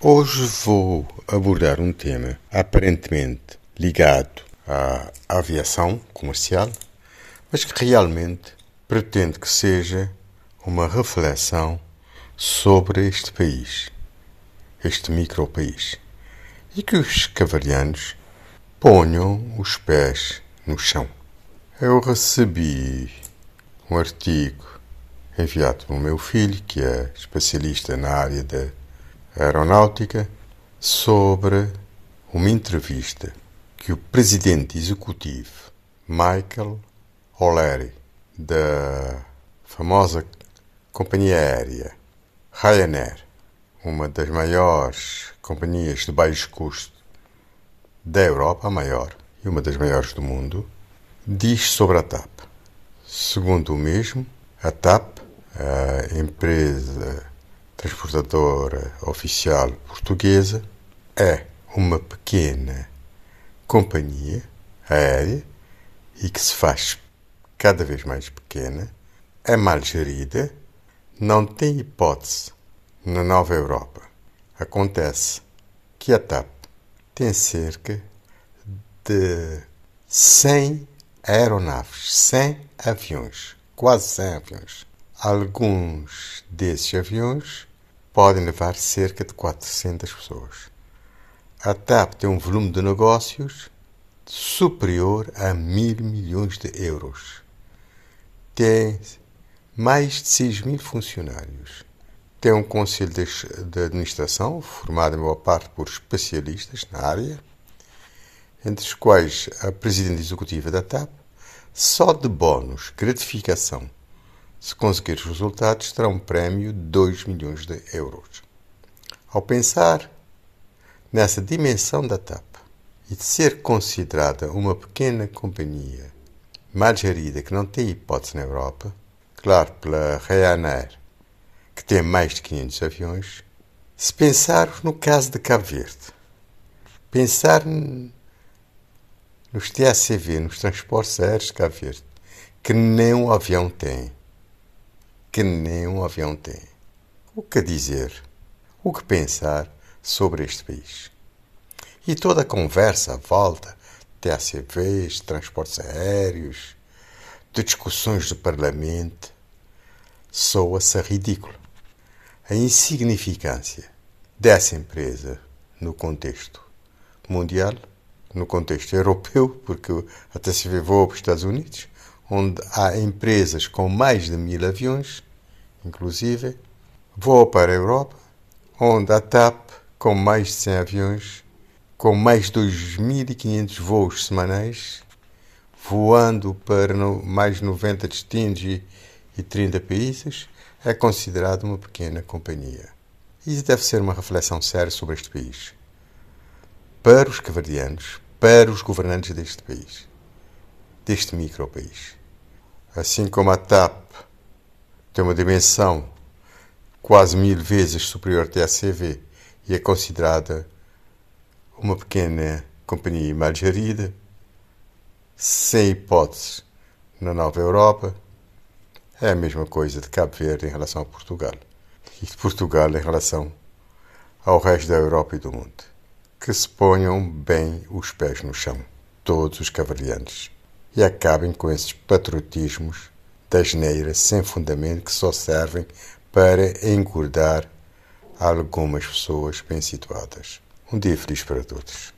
Hoje vou abordar um tema aparentemente ligado à aviação comercial, mas que realmente pretende que seja uma reflexão sobre este país, este micro-país, e que os cavalhanos ponham os pés no chão. Eu recebi um artigo enviado pelo meu filho, que é especialista na área da aeronáutica, sobre uma entrevista que o presidente executivo Michael O'Leary, da famosa companhia aérea Ryanair, uma das maiores companhias de baixo custo da Europa, a maior e uma das maiores do mundo, diz sobre a TAP. Segundo o mesmo, a TAP, a empresa transportadora oficial portuguesa, é uma pequena companhia aérea e que se faz cada vez mais pequena, é mal gerida, não tem hipótese na nova Europa. Acontece que a TAP tem cerca de 100 aeronaves, 100 aviões, quase 100 aviões. Alguns desses aviões podem levar cerca de 400 pessoas. A TAP tem um volume de negócios superior a mil milhões de euros. Tem mais de 6 mil funcionários. Tem um conselho de administração formado em boa parte por especialistas na área, entre os quais a presidente executiva da TAP, só de bónus, gratificação se conseguir os resultados, terá um prémio de 2 milhões de euros. Ao pensar nessa dimensão da TAP e de ser considerada uma pequena companhia mal gerida que não tem hipótese na Europa, claro, pela Ryanair, que tem mais de 500 aviões, se pensarmos no caso de Cabo Verde, pensar nos TACV, nos transportes aéreos de Cabo Verde, que nem um avião tem, que nenhum avião tem. O que dizer? O que pensar sobre este país? E toda a conversa à volta de ACVs, transportes aéreos, de discussões do Parlamento, soa-se ridículo. A insignificância dessa empresa no contexto mundial, no contexto europeu, porque a TCV voa para os Estados Unidos, onde há empresas com mais de mil aviões, inclusive, voa para a Europa, onde a TAP, com mais de 100 aviões, com mais de 2.500 voos semanais, voando para mais 90 destinos e, e 30 países, é considerada uma pequena companhia. Isso deve ser uma reflexão séria sobre este país. Para os cavardianos, para os governantes deste país, deste micro-país. Assim como a TAP tem uma dimensão quase mil vezes superior à TACV e é considerada uma pequena companhia mal gerida, sem hipóteses na nova Europa, é a mesma coisa de Cabo Verde em relação a Portugal e de Portugal em relação ao resto da Europa e do mundo. Que se ponham bem os pés no chão, todos os cavalhantes e acabem com esses patriotismos da geneira sem fundamento que só servem para engordar algumas pessoas bem situadas. Um dia feliz para todos.